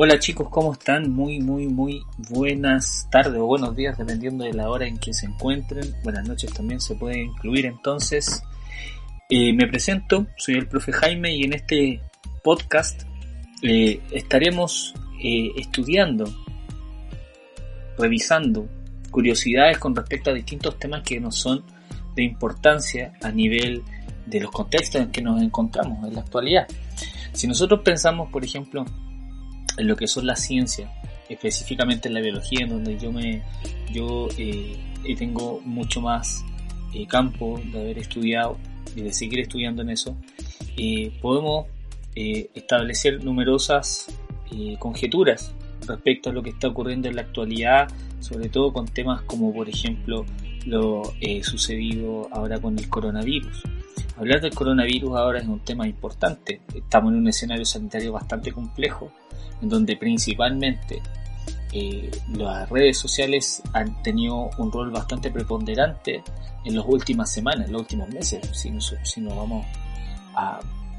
Hola chicos, ¿cómo están? Muy, muy, muy buenas tardes o buenos días, dependiendo de la hora en que se encuentren. Buenas noches también se puede incluir entonces. Eh, me presento, soy el profe Jaime y en este podcast eh, estaremos eh, estudiando, revisando curiosidades con respecto a distintos temas que nos son de importancia a nivel de los contextos en que nos encontramos en la actualidad. Si nosotros pensamos, por ejemplo, en lo que son las ciencias, específicamente en la biología, en donde yo me yo eh, tengo mucho más eh, campo de haber estudiado y de seguir estudiando en eso, eh, podemos establecer numerosas conjeturas respecto a lo que está ocurriendo en la actualidad, sobre todo con temas como por ejemplo lo sucedido ahora con el coronavirus. Hablar del coronavirus ahora es un tema importante. Estamos en un escenario sanitario bastante complejo en donde principalmente eh, las redes sociales han tenido un rol bastante preponderante en las últimas semanas, en los últimos meses. Si nos, si nos vamos a,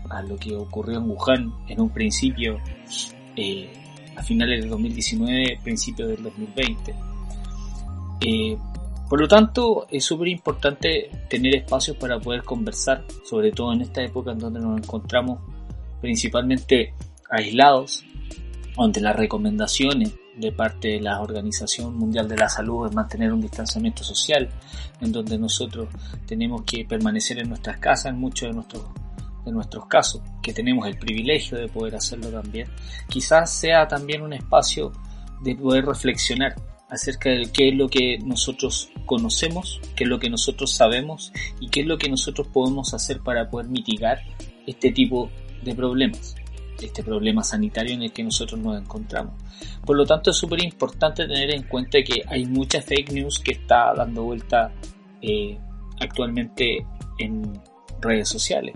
a, lo que ocurrió en Wuhan en un principio, eh, a finales del 2019, principios del 2020. Eh, por lo tanto, es súper importante tener espacios para poder conversar, sobre todo en esta época en donde nos encontramos principalmente aislados donde las recomendaciones de parte de la Organización Mundial de la Salud es mantener un distanciamiento social, en donde nosotros tenemos que permanecer en nuestras casas en muchos de nuestros, de nuestros casos, que tenemos el privilegio de poder hacerlo también, quizás sea también un espacio de poder reflexionar acerca de qué es lo que nosotros conocemos, qué es lo que nosotros sabemos y qué es lo que nosotros podemos hacer para poder mitigar este tipo de problemas este problema sanitario en el que nosotros nos encontramos. Por lo tanto, es súper importante tener en cuenta que hay mucha fake news que está dando vuelta eh, actualmente en redes sociales.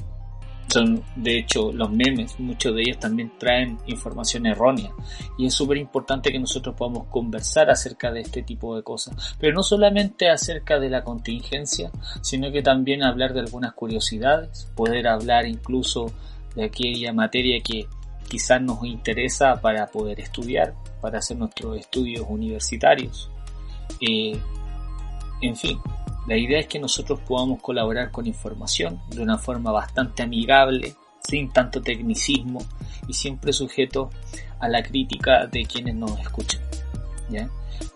Son, de hecho, los memes, muchos de ellos también traen información errónea. Y es súper importante que nosotros podamos conversar acerca de este tipo de cosas. Pero no solamente acerca de la contingencia, sino que también hablar de algunas curiosidades, poder hablar incluso de aquella materia que quizás nos interesa para poder estudiar, para hacer nuestros estudios universitarios. Eh, en fin, la idea es que nosotros podamos colaborar con información de una forma bastante amigable, sin tanto tecnicismo y siempre sujeto a la crítica de quienes nos escuchan.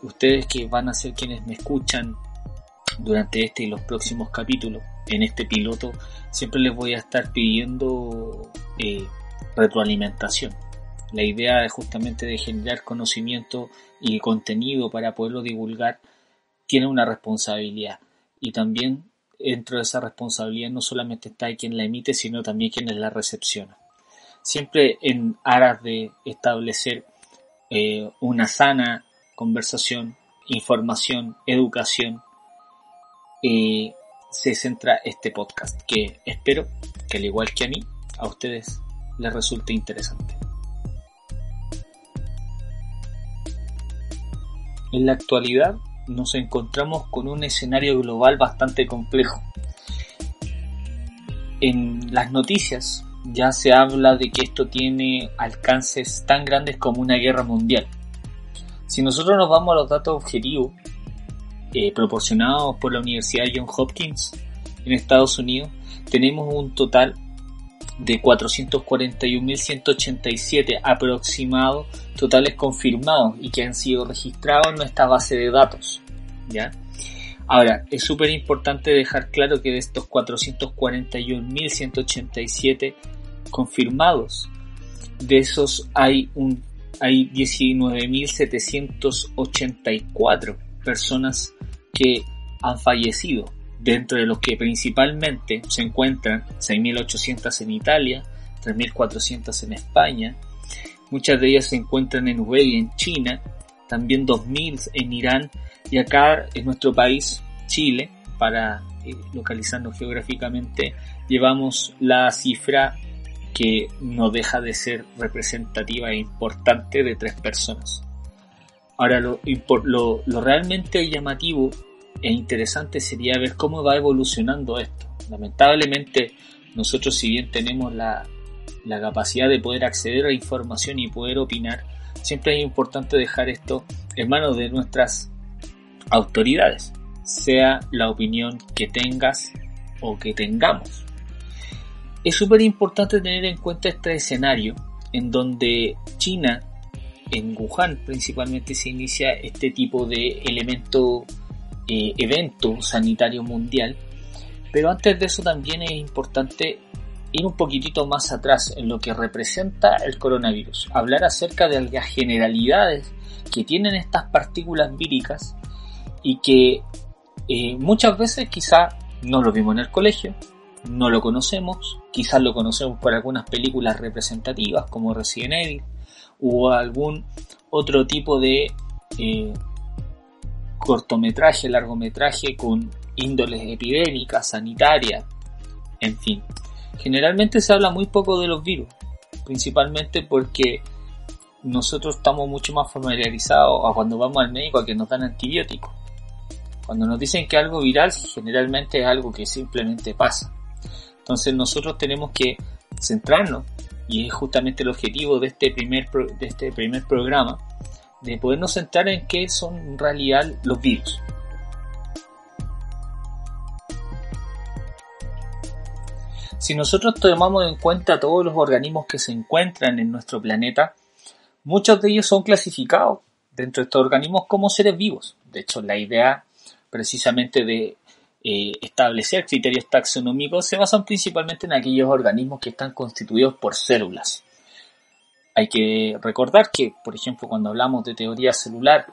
Ustedes que van a ser quienes me escuchan durante este y los próximos capítulos, en este piloto, siempre les voy a estar pidiendo eh, retroalimentación. La idea es justamente de generar conocimiento y contenido para poderlo divulgar tiene una responsabilidad y también dentro de esa responsabilidad no solamente está quien la emite sino también quien la recepciona. Siempre en aras de establecer eh, una sana conversación, información, educación, eh, se centra este podcast que espero que al igual que a mí, a ustedes les resulte interesante. En la actualidad nos encontramos con un escenario global bastante complejo. En las noticias ya se habla de que esto tiene alcances tan grandes como una guerra mundial. Si nosotros nos vamos a los datos objetivos eh, proporcionados por la Universidad John Hopkins en Estados Unidos, tenemos un total de 441.187 aproximados totales confirmados y que han sido registrados en nuestra base de datos. ¿ya? Ahora, es súper importante dejar claro que de estos 441.187 confirmados, de esos hay, un, hay 19.784 personas que han fallecido dentro de los que principalmente se encuentran 6.800 en Italia, 3.400 en España, muchas de ellas se encuentran en Hubei en China, también 2.000 en Irán y acá en nuestro país, Chile, para eh, localizarnos geográficamente, llevamos la cifra que no deja de ser representativa e importante de tres personas. Ahora, lo, lo, lo realmente llamativo e interesante sería ver cómo va evolucionando esto. Lamentablemente, nosotros si bien tenemos la, capacidad de poder acceder a información y poder opinar, siempre es importante dejar esto en manos de nuestras autoridades, sea la opinión que tengas o que tengamos. Es súper importante tener en cuenta este escenario en donde China, en Wuhan principalmente, se inicia este tipo de elemento, eh, evento sanitario mundial. Pero antes de eso también es importante ir un poquitito más atrás en lo que representa el coronavirus, hablar acerca de las generalidades que tienen estas partículas víricas y que eh, muchas veces quizá no lo vimos en el colegio, no lo conocemos, quizás lo conocemos por algunas películas representativas como Resident Evil o algún otro tipo de eh, cortometraje, largometraje con índoles epidémicas, sanitarias, en fin. Generalmente se habla muy poco de los virus, principalmente porque nosotros estamos mucho más familiarizados a cuando vamos al médico a que nos dan antibióticos. Cuando nos dicen que algo viral, generalmente es algo que simplemente pasa. Entonces nosotros tenemos que centrarnos, y es justamente el objetivo de este primer, de este primer programa, de podernos centrar en qué son en realidad los virus. Si nosotros tomamos en cuenta todos los organismos que se encuentran en nuestro planeta, muchos de ellos son clasificados dentro de estos organismos como seres vivos. De hecho, la idea precisamente de eh, establecer criterios taxonómicos se basan principalmente en aquellos organismos que están constituidos por células. Hay que recordar que, por ejemplo, cuando hablamos de teoría celular,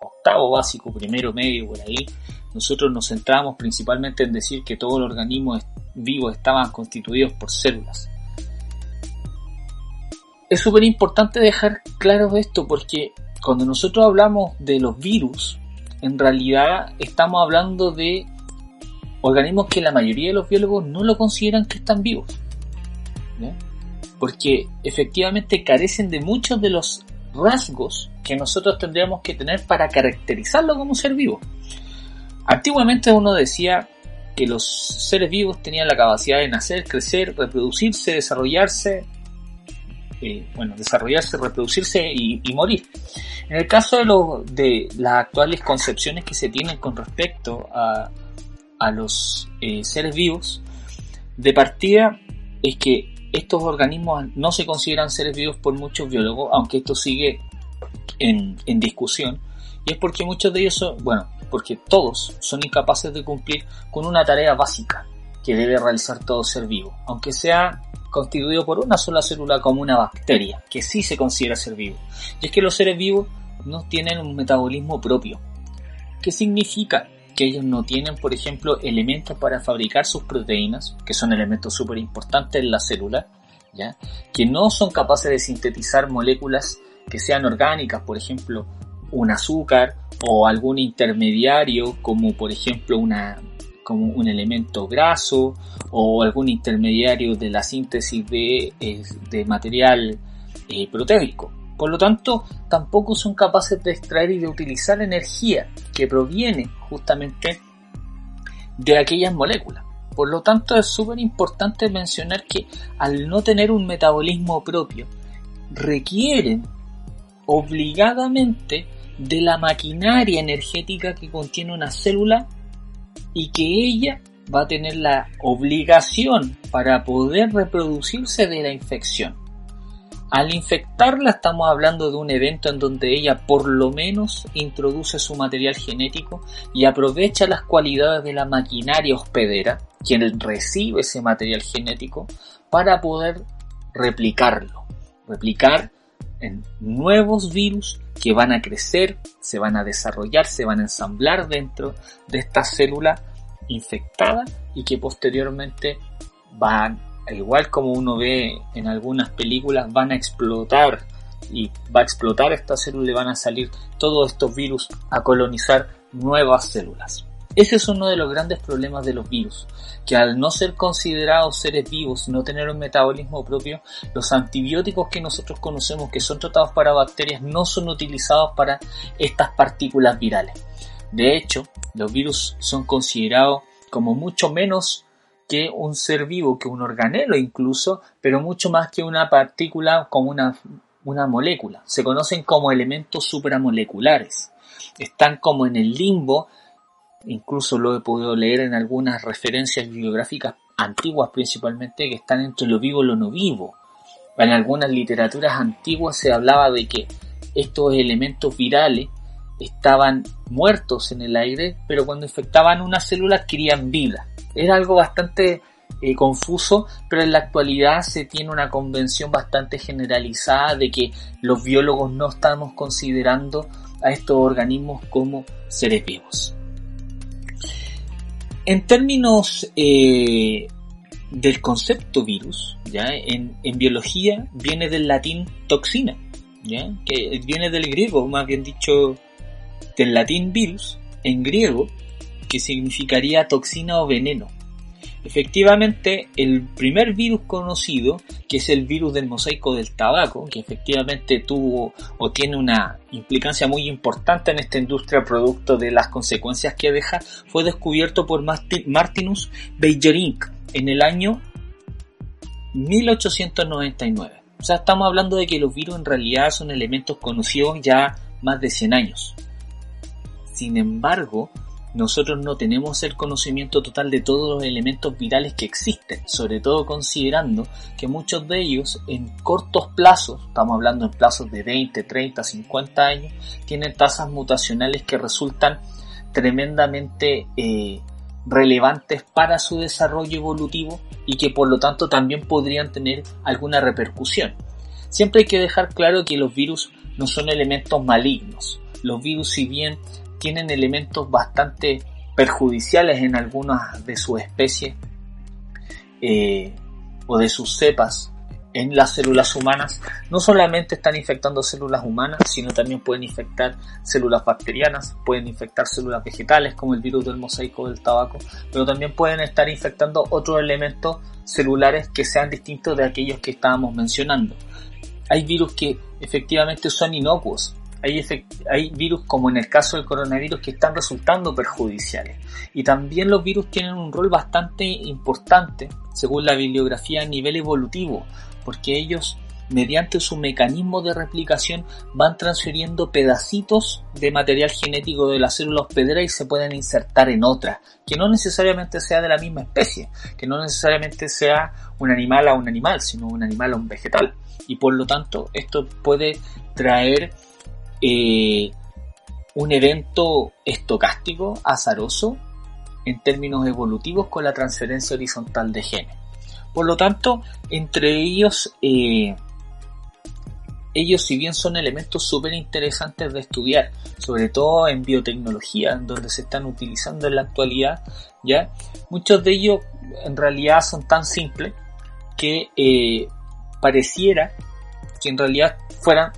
octavo básico, primero medio, por ahí, nosotros nos centramos principalmente en decir que todos los organismos vivos estaban constituidos por células. Es súper importante dejar claro esto porque cuando nosotros hablamos de los virus, en realidad estamos hablando de organismos que la mayoría de los biólogos no lo consideran que están vivos. Porque efectivamente carecen de muchos de los rasgos que nosotros tendríamos que tener para caracterizarlo como ser vivo. Antiguamente uno decía que los seres vivos tenían la capacidad de nacer, crecer, reproducirse, desarrollarse eh, bueno, desarrollarse, reproducirse y, morir. En el caso de, las actuales concepciones que se tienen con respecto a, a los eh, seres vivos, de partida es que estos organismos no se consideran seres vivos por muchos biólogos, aunque esto sigue en, discusión, y es porque muchos de ellos son, bueno, porque todos son incapaces de cumplir con una tarea básica que debe realizar todo ser vivo, aunque sea constituido por una sola célula como una bacteria, que sí se considera ser vivo. Y es que los seres vivos no tienen un metabolismo propio. ¿Qué significa? Que ellos no tienen, por ejemplo, elementos para fabricar sus proteínas, que son elementos súper importantes en la célula, ¿ya? que no son capaces de sintetizar moléculas que sean orgánicas, por ejemplo, un azúcar o algún intermediario como por ejemplo una como un elemento graso o algún intermediario de la síntesis de, de material eh, proteico. Por lo tanto, tampoco son capaces de extraer y de utilizar energía que proviene justamente de aquellas moléculas. Por lo tanto, es súper importante mencionar que al no tener un metabolismo propio, requieren obligadamente de la maquinaria energética que contiene una célula y que ella va a tener la obligación para poder reproducirse de la infección. Al infectarla estamos hablando de un evento en donde ella por lo menos introduce su material genético y aprovecha las cualidades de la maquinaria hospedera, quien recibe ese material genético, para poder replicarlo. Replicar en nuevos virus que van a crecer, se van a desarrollar, se van a ensamblar dentro de esta célula infectada y que posteriormente van, igual como uno ve en algunas películas, van a explotar y va a explotar esta célula y van a salir todos estos virus a colonizar nuevas células. Ese es uno de los grandes problemas de los virus, que al no ser considerados seres vivos no tener un metabolismo propio, los antibióticos que nosotros conocemos que son tratados para bacterias no son utilizados para estas partículas virales. De hecho, los virus son considerados como mucho menos que un ser vivo, que un organelo incluso, pero mucho más que una partícula como una una molécula. Se conocen como elementos supramoleculares. Están como en el limbo, incluso lo he podido leer en algunas referencias bibliográficas antiguas principalmente, que están entre lo vivo y lo no vivo. En algunas literaturas antiguas se hablaba de que estos elementos virales estaban muertos en el aire, pero cuando infectaban una célula adquirían vida. Era algo bastante eh, confuso, pero en la actualidad se tiene una convención bastante generalizada de que los biólogos no estamos considerando a estos organismos como seres vivos. En términos eh, del concepto virus, ¿ya? En, en, biología viene del latín toxina, ¿ya? que viene del griego, más bien dicho, del latín virus, en griego, que significaría toxina o veneno. Efectivamente, el primer virus conocido, que es el virus del mosaico del tabaco, que efectivamente tuvo o tiene una implicancia muy importante en esta industria producto de las consecuencias que deja, fue descubierto por Martinus Beijerinck en el año 1899. O sea, estamos hablando de que los virus en realidad son elementos conocidos ya más de 100 años. Sin embargo, nosotros no tenemos el conocimiento total de todos los elementos virales que existen, sobre todo considerando que muchos de ellos en cortos plazos, estamos hablando en plazos de 20, 30, 50 años, tienen tasas mutacionales que resultan tremendamente eh, relevantes para su desarrollo evolutivo y que por lo tanto también podrían tener alguna repercusión. Siempre hay que dejar claro que los virus no son elementos malignos. Los virus si bien tienen elementos bastante perjudiciales en algunas de sus especies eh, o de sus cepas en las células humanas, no solamente están infectando células humanas, sino también pueden infectar células bacterianas, pueden infectar células vegetales como el virus del mosaico del tabaco, pero también pueden estar infectando otros elementos celulares que sean distintos de aquellos que estábamos mencionando. Hay virus que efectivamente son inocuos, hay, virus como en el caso del coronavirus que están resultando perjudiciales. Y también los virus tienen un rol bastante importante, según la bibliografía a nivel evolutivo, porque ellos mediante su mecanismo de replicación van transfiriendo pedacitos de material genético de la célula hospedera y se pueden insertar en otra, que no necesariamente sea de la misma especie, que no necesariamente sea un animal a un animal, sino un animal a un vegetal. Y por lo tanto esto puede traer eh, un evento estocástico, azaroso, en términos evolutivos con la transferencia horizontal de genes. Por lo tanto, entre ellos, eh, ellos si bien son elementos súper interesantes de estudiar, sobre todo en biotecnología, donde se están utilizando en la actualidad, ya muchos de ellos en realidad son tan simples que eh, pareciera que en realidad fueran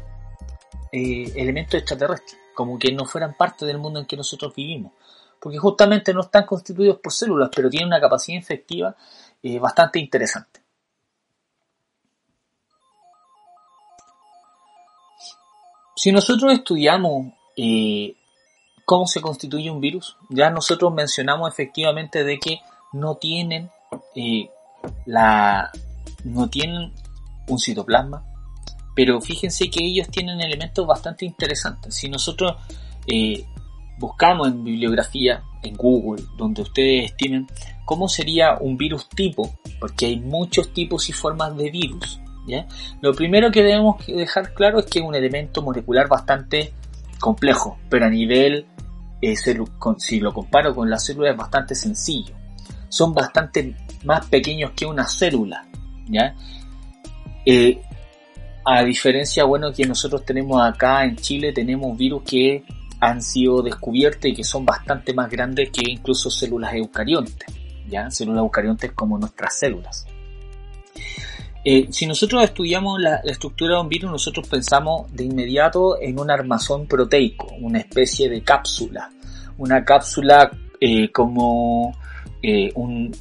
eh, elementos extraterrestres, como que no fueran parte del mundo en que nosotros vivimos, porque justamente no están constituidos por células, pero tienen una capacidad infectiva eh, bastante interesante. Si nosotros estudiamos eh, cómo se constituye un virus, ya nosotros mencionamos efectivamente de que no tienen la no tienen un citoplasma, pero fíjense que ellos tienen elementos bastante interesantes. Si nosotros eh, buscamos en bibliografía, en Google, donde ustedes estimen cómo sería un virus tipo, porque hay muchos tipos y formas de virus, ¿ya? lo primero que debemos dejar claro es que es un elemento molecular bastante complejo, pero a nivel, eh, si lo comparo con la célula es bastante sencillo. Son bastante más pequeños que una célula. ¿ya? Eh, a diferencia, bueno, que nosotros tenemos acá en Chile, tenemos virus que han sido descubiertos y que son bastante más grandes que incluso células eucariontes, ¿ya? Células eucariontes como nuestras células. Eh, si nosotros estudiamos la, estructura de un virus, nosotros pensamos de inmediato en un armazón proteico, una especie de cápsula. Una cápsula eh, como eh, un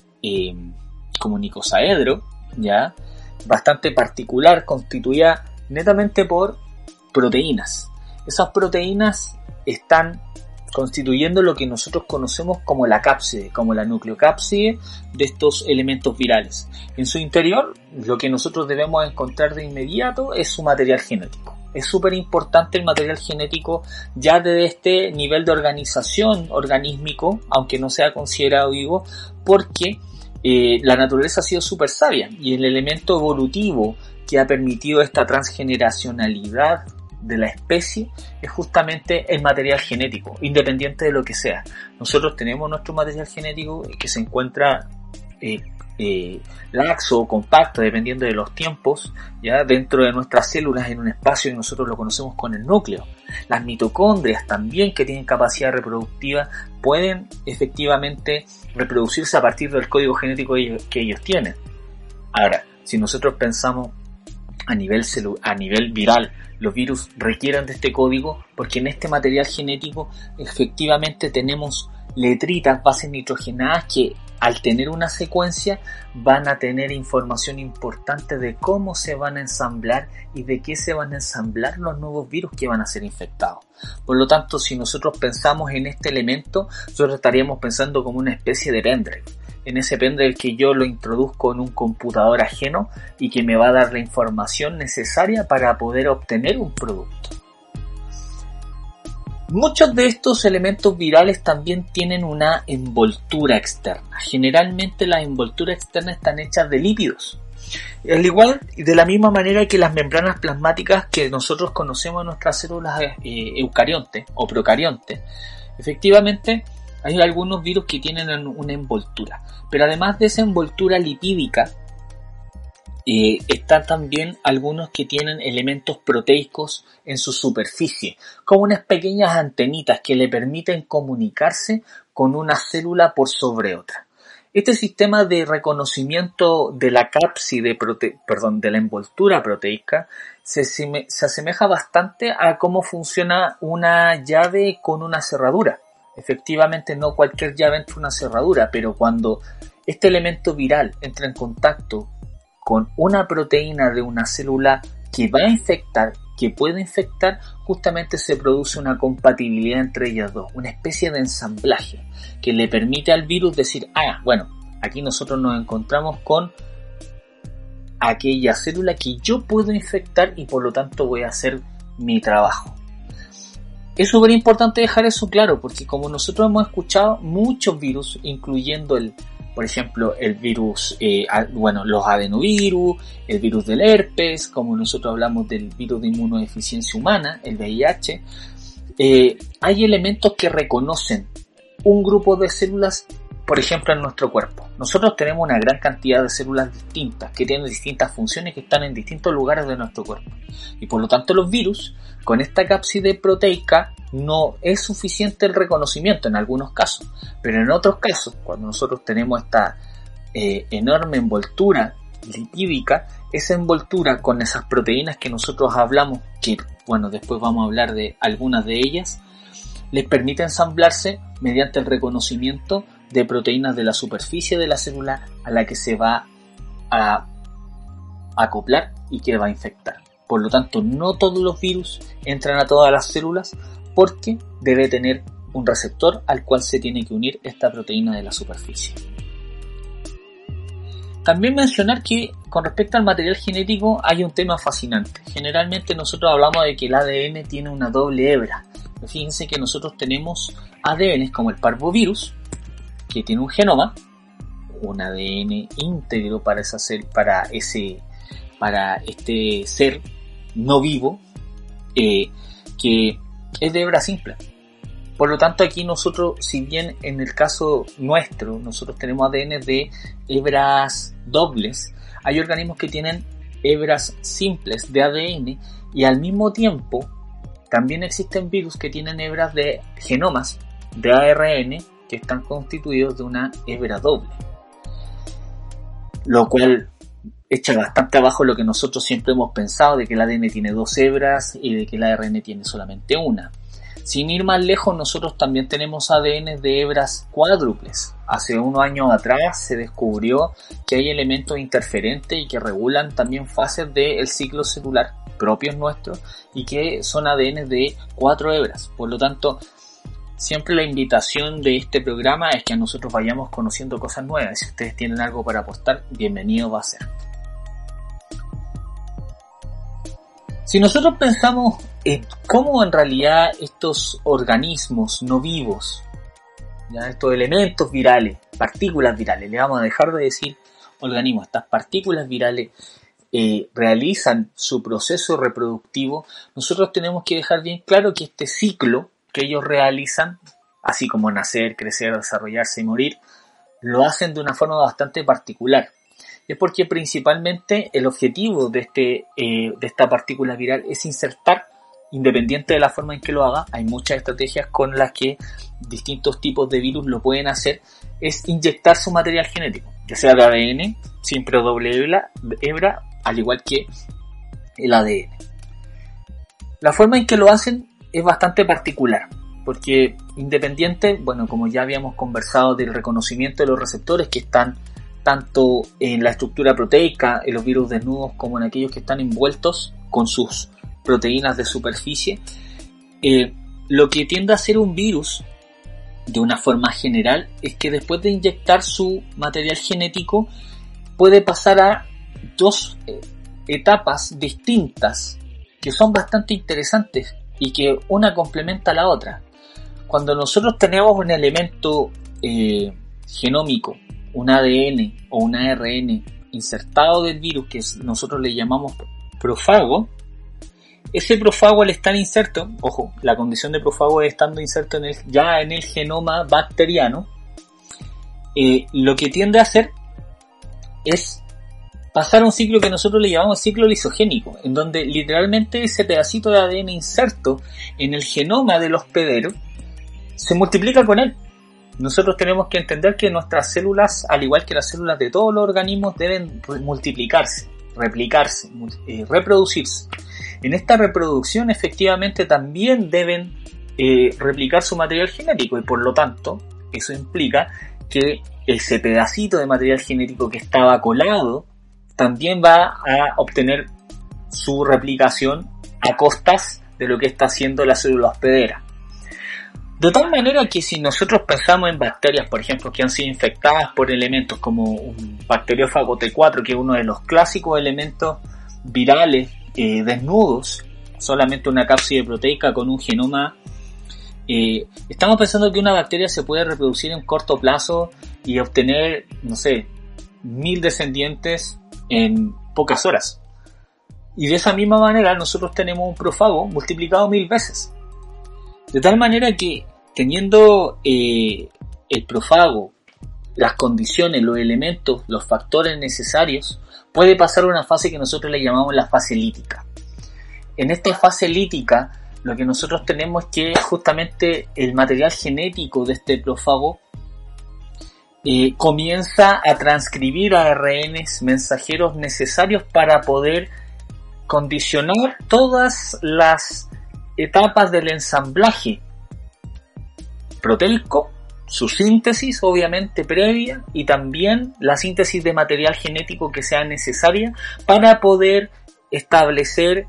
como nicosaedro, ¿ya? Bastante particular, constituida netamente por proteínas. Esas proteínas están constituyendo lo que nosotros conocemos como la cápside, como la nucleocápside de estos elementos virales. En su interior, lo que nosotros debemos encontrar de inmediato es su material genético. Es súper importante el material genético ya desde este nivel de organización organísmico, aunque no sea considerado vivo, porque eh, la naturaleza ha sido súper sabia y el elemento evolutivo que ha permitido esta transgeneracionalidad de la especie es justamente el material genético, independiente de lo que sea. Nosotros tenemos nuestro material genético que se encuentra eh, eh, laxo o compacto, dependiendo de los tiempos, ya dentro de nuestras células en un espacio que nosotros lo conocemos con el núcleo. Las mitocondrias también que tienen capacidad reproductiva pueden efectivamente reproducirse a partir del código genético que ellos tienen. Ahora, si nosotros pensamos a nivel, a nivel viral, los virus requieren de este código porque en este material genético efectivamente tenemos letritas, bases nitrogenadas que al tener una secuencia van a tener información importante de cómo se van a ensamblar y de qué se van a ensamblar los nuevos virus que van a ser infectados. Por lo tanto, si nosotros pensamos en este elemento, nosotros estaríamos pensando como una especie de pendrive en ese pendrive que yo lo introduzco en un computador ajeno y que me va a dar la información necesaria para poder obtener un producto. Muchos de estos elementos virales también tienen una envoltura externa. Generalmente las envolturas externas están hechas de lípidos. Al igual de la misma manera que las membranas plasmáticas que nosotros conocemos en nuestras células eh, eucariontes o procariontes, efectivamente hay algunos virus que tienen una envoltura, pero además de esa envoltura lipídica, eh, están también algunos que tienen elementos proteicos en su superficie, como unas pequeñas antenitas que le permiten comunicarse con una célula por sobre otra. Este sistema de reconocimiento de la cápside, perdón, de la envoltura proteica se, se asemeja bastante a cómo funciona una llave con una cerradura. Efectivamente, no cualquier llave entra una cerradura, pero cuando este elemento viral entra en contacto con una proteína de una célula que va a infectar, que puede infectar, justamente se produce una compatibilidad entre ellas dos, una especie de ensamblaje que le permite al virus decir, ah, bueno, aquí nosotros nos encontramos con aquella célula que yo puedo infectar y por lo tanto voy a hacer mi trabajo. Es súper importante dejar eso claro, porque como nosotros hemos escuchado, muchos virus, incluyendo el, por ejemplo, el virus, eh, bueno, los adenovirus, el virus del herpes, como nosotros hablamos del virus de inmunodeficiencia humana, el VIH, eh, hay elementos que reconocen un grupo de células por ejemplo, en nuestro cuerpo. Nosotros tenemos una gran cantidad de células distintas que tienen distintas funciones que están en distintos lugares de nuestro cuerpo. Y por lo tanto los virus, con esta cápside proteica, no es suficiente el reconocimiento en algunos casos. Pero en otros casos, cuando nosotros tenemos esta eh, enorme envoltura lipídica, esa envoltura con esas proteínas que nosotros hablamos, que bueno, después vamos a hablar de algunas de ellas, les permite ensamblarse mediante el reconocimiento de proteínas de la superficie de la célula a la que se va a acoplar y que va a infectar. Por lo tanto, no todos los virus entran a todas las células porque debe tener un receptor al cual se tiene que unir esta proteína de la superficie. También mencionar que con respecto al material genético hay un tema fascinante. Generalmente nosotros hablamos de que el ADN tiene una doble hebra. Fíjense que nosotros tenemos ADN como el parvovirus, que tiene un genoma, un ADN íntegro para, esa para, ese, para este ser no vivo, eh, que es de hebra simple. Por lo tanto, aquí nosotros, si bien en el caso nuestro, nosotros tenemos ADN de hebras dobles, hay organismos que tienen hebras simples de ADN y al mismo tiempo también existen virus que tienen hebras de genomas de ARN que están constituidos de una hebra doble. Lo cual echa bastante abajo lo que nosotros siempre hemos pensado de que el ADN tiene dos hebras y de que el ARN tiene solamente una. Sin ir más lejos, nosotros también tenemos ADN de hebras cuádruples. Hace unos años atrás se descubrió que hay elementos interferentes y que regulan también fases del ciclo celular propios nuestros y que son ADN de cuatro hebras. Por lo tanto, siempre la invitación de este programa es que a nosotros vayamos conociendo cosas nuevas. Si ustedes tienen algo para apostar, bienvenido va a ser. Si nosotros pensamos en cómo en realidad estos organismos no vivos, ya estos elementos virales, partículas virales, le vamos a dejar de decir organismos, estas partículas virales eh, realizan su proceso reproductivo, nosotros tenemos que dejar bien claro que este ciclo que ellos realizan, así como nacer, crecer, desarrollarse y morir, lo hacen de una forma bastante particular. Es porque principalmente el objetivo de, este, eh, de esta partícula viral es insertar, independiente de la forma en que lo haga, hay muchas estrategias con las que distintos tipos de virus lo pueden hacer, es inyectar su material genético, ya sea de ADN, siempre doble hebra, al igual que el ADN. La forma en que lo hacen es bastante particular, porque independiente, bueno, como ya habíamos conversado del reconocimiento de los receptores que están tanto en la estructura proteica, en los virus desnudos, como en aquellos que están envueltos con sus proteínas de superficie, eh, lo que tiende a ser un virus, de una forma general, es que después de inyectar su material genético, puede pasar a dos eh, etapas distintas que son bastante interesantes y que una complementa a la otra. Cuando nosotros tenemos un elemento eh, genómico, un ADN o un ARN insertado del virus que nosotros le llamamos profago, ese profago al estar inserto, ojo, la condición de profago es estando inserto en ya en el genoma bacteriano, eh, lo que tiende a hacer es pasar un ciclo que nosotros le llamamos ciclo lisogénico, en donde literalmente ese pedacito de ADN inserto en el genoma del hospedero se multiplica con él. Nosotros tenemos que entender que nuestras células, al igual que las células de todos los organismos, deben multiplicarse, replicarse, eh, reproducirse. En esta reproducción efectivamente también deben eh, replicar su material genético y por lo tanto eso implica que ese pedacito de material genético que estaba colado también va a obtener su replicación a costas de lo que está haciendo la célula hospedera. De tal manera que si nosotros pensamos en bacterias, por ejemplo, que han sido infectadas por elementos como un bacteriófago T4, que es uno de los clásicos elementos virales eh, desnudos, solamente una cápside proteica con un genoma, eh, estamos pensando que una bacteria se puede reproducir en corto plazo y obtener, no sé, mil descendientes en pocas horas. Y de esa misma manera nosotros tenemos un profago multiplicado mil veces. De tal manera que teniendo eh, el profago, las condiciones, los elementos, los factores necesarios, puede pasar una fase que nosotros le llamamos la fase lítica. En esta fase lítica, lo que nosotros tenemos es que justamente el material genético de este profago comienza a transcribir ARNs mensajeros necesarios para poder condicionar todas las etapas del ensamblaje. Proteico, su síntesis obviamente previa y también la síntesis de material genético que sea necesaria para poder establecer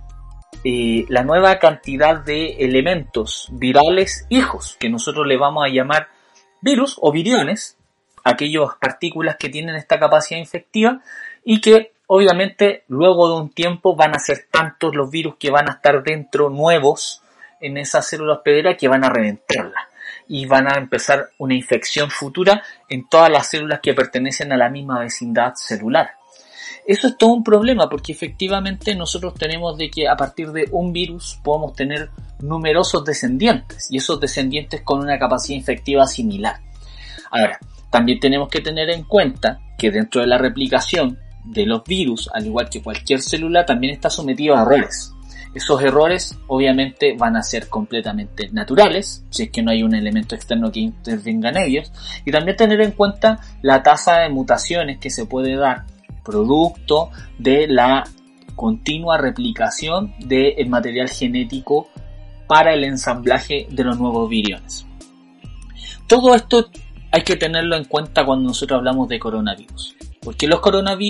eh, la nueva cantidad de elementos virales hijos que nosotros le vamos a llamar virus o viriones aquellas partículas que tienen esta capacidad infectiva y que obviamente luego de un tiempo van a ser tantos los virus que van a estar dentro nuevos en esa célula hospedera que van a reventarla y van a empezar una infección futura en todas las células que pertenecen a la misma vecindad celular. Eso es todo un problema porque efectivamente nosotros tenemos de que a partir de un virus podemos tener numerosos descendientes y esos descendientes con una capacidad infectiva similar. Ahora, también tenemos que tener en cuenta que dentro de la replicación de los virus, al igual que cualquier célula, también está sometido a errores. Esos errores obviamente van a ser completamente naturales, si es que no hay un elemento externo que intervenga en ellos, y también tener en cuenta la tasa de mutaciones que se puede dar producto de la continua replicación del material genético para el ensamblaje de los nuevos viriones. Todo esto hay que tenerlo en cuenta cuando nosotros hablamos de coronavirus. Porque los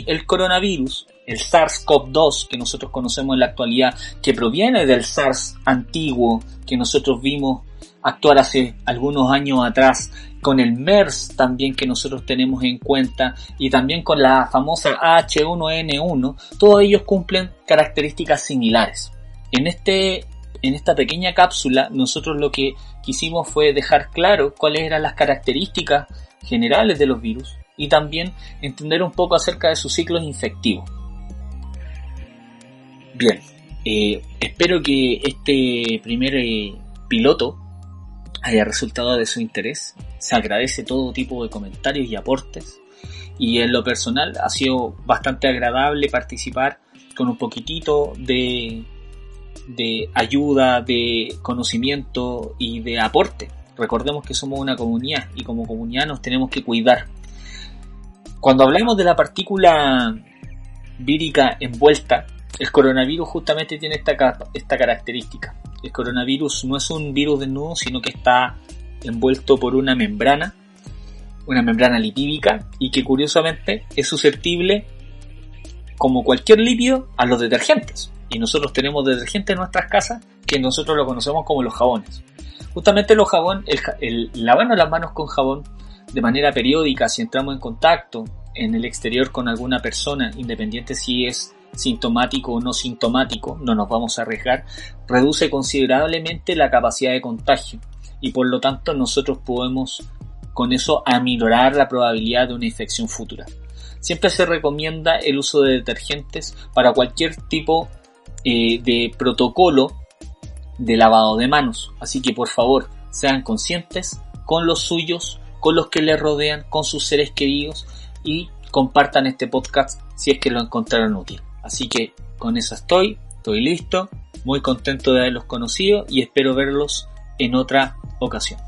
el coronavirus, el SARS-CoV-2 que nosotros conocemos en la actualidad, que proviene del SARS antiguo que nosotros vimos actuar hace algunos años atrás, con el MERS también que nosotros tenemos en cuenta y también con la famosa H1N1, todos ellos cumplen características similares. En, este, en esta pequeña cápsula nosotros lo que quisimos fue dejar claro cuáles eran las características generales de los virus y también entender un poco acerca de sus ciclos infectivos. Bien, eh, espero que este primer eh, piloto haya resultado de su interés. Se agradece todo tipo de comentarios y aportes. Y en lo personal ha sido bastante agradable participar con un poquitito de, de ayuda, de conocimiento y de aporte. Recordemos que somos una comunidad y como comunidad nos tenemos que cuidar. Cuando hablamos de la partícula vírica envuelta, el coronavirus justamente tiene esta, esta característica. El coronavirus no es un virus desnudo, sino que está envuelto por una membrana, una membrana lipídica, y que curiosamente es susceptible, como cualquier lípido, a los detergentes. Y nosotros tenemos detergentes en nuestras casas que nosotros lo conocemos como los jabones. Justamente los jabón, el, el lavarnos las manos con jabón de manera periódica, si entramos en contacto en el exterior con alguna persona, independiente si es sintomático o no sintomático, no nos vamos a arriesgar, reduce considerablemente la capacidad de contagio y por lo tanto nosotros podemos con eso aminorar la probabilidad de una infección futura. Siempre se recomienda el uso de detergentes para cualquier tipo eh, de protocolo de lavado de manos. Así que por favor, sean conscientes con los suyos, con los que les rodean, con sus seres queridos y compartan este podcast si es que lo encontraron útil. Así que con eso estoy, estoy listo, muy contento de haberlos conocido y espero verlos en otra ocasión.